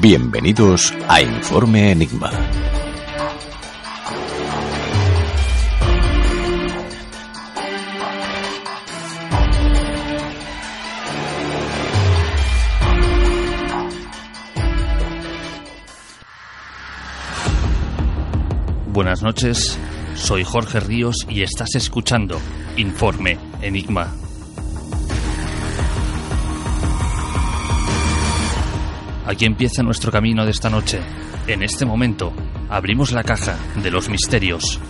Bienvenidos a Informe Enigma. Buenas noches, soy Jorge Ríos y estás escuchando Informe Enigma. Aquí empieza nuestro camino de esta noche. En este momento, abrimos la caja de los misterios.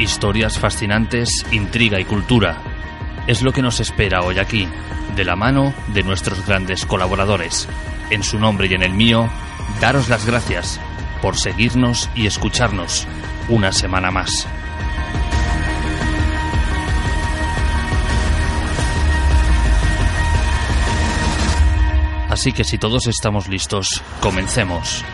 Historias fascinantes, intriga y cultura. Es lo que nos espera hoy aquí, de la mano de nuestros grandes colaboradores. En su nombre y en el mío, daros las gracias por seguirnos y escucharnos una semana más. Así que si todos estamos listos, comencemos.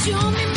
show me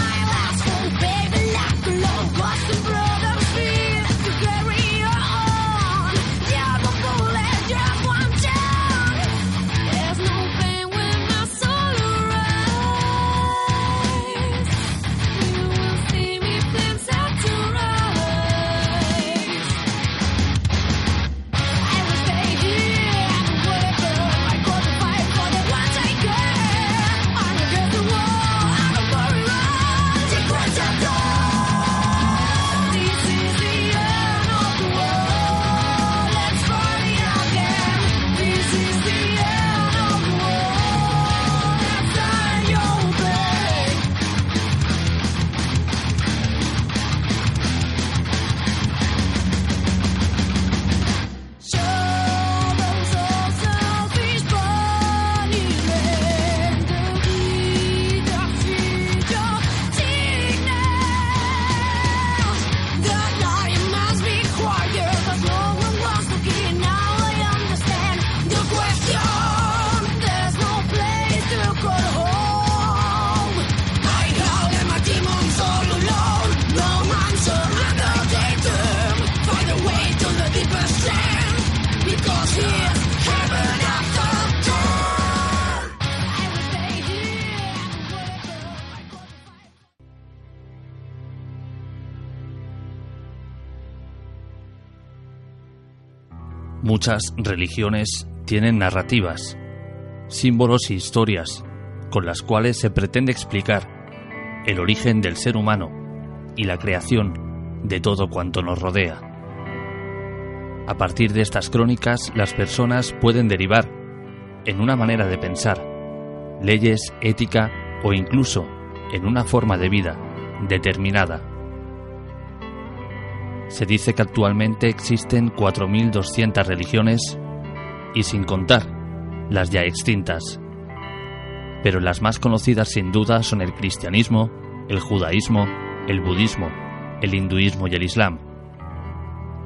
Muchas religiones tienen narrativas, símbolos e historias con las cuales se pretende explicar el origen del ser humano y la creación de todo cuanto nos rodea. A partir de estas crónicas, las personas pueden derivar en una manera de pensar, leyes, ética o incluso en una forma de vida determinada. Se dice que actualmente existen 4.200 religiones y sin contar las ya extintas. Pero las más conocidas sin duda son el cristianismo, el judaísmo, el budismo, el hinduismo y el islam.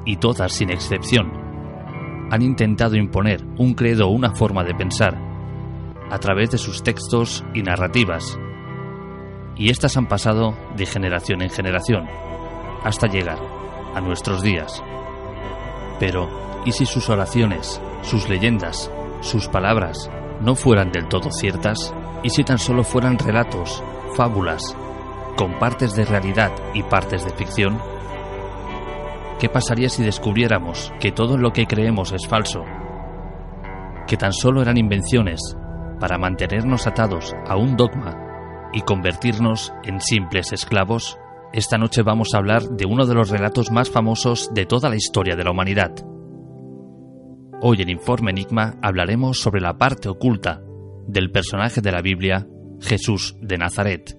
Y todas sin excepción han intentado imponer un credo o una forma de pensar a través de sus textos y narrativas. Y estas han pasado de generación en generación hasta llegar a nuestros días. Pero, ¿y si sus oraciones, sus leyendas, sus palabras no fueran del todo ciertas? ¿Y si tan solo fueran relatos, fábulas, con partes de realidad y partes de ficción? ¿Qué pasaría si descubriéramos que todo lo que creemos es falso? Que tan solo eran invenciones para mantenernos atados a un dogma y convertirnos en simples esclavos? Esta noche vamos a hablar de uno de los relatos más famosos de toda la historia de la humanidad. Hoy en Informe Enigma hablaremos sobre la parte oculta del personaje de la Biblia, Jesús de Nazaret.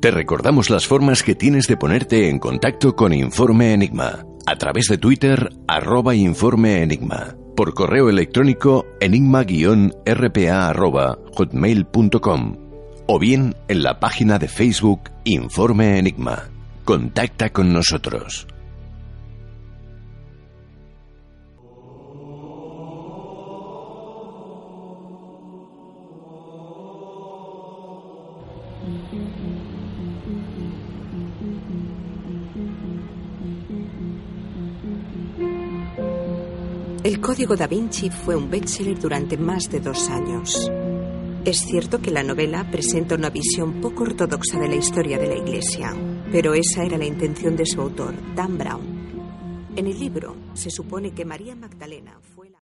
Te recordamos las formas que tienes de ponerte en contacto con Informe Enigma a través de Twitter arroba Informe Enigma, por correo electrónico enigma-rpa.hotmail.com o bien en la página de Facebook Informe Enigma. Contacta con nosotros. El Código da Vinci fue un bestseller durante más de dos años. Es cierto que la novela presenta una visión poco ortodoxa de la historia de la Iglesia, pero esa era la intención de su autor, Dan Brown. En el libro se supone que María Magdalena fue la...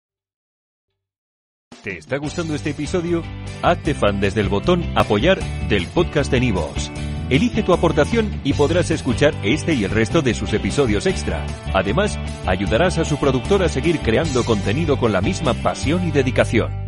¿Te está gustando este episodio? Hazte fan desde el botón Apoyar del podcast de Nivos. Elige tu aportación y podrás escuchar este y el resto de sus episodios extra. Además, ayudarás a su productor a seguir creando contenido con la misma pasión y dedicación.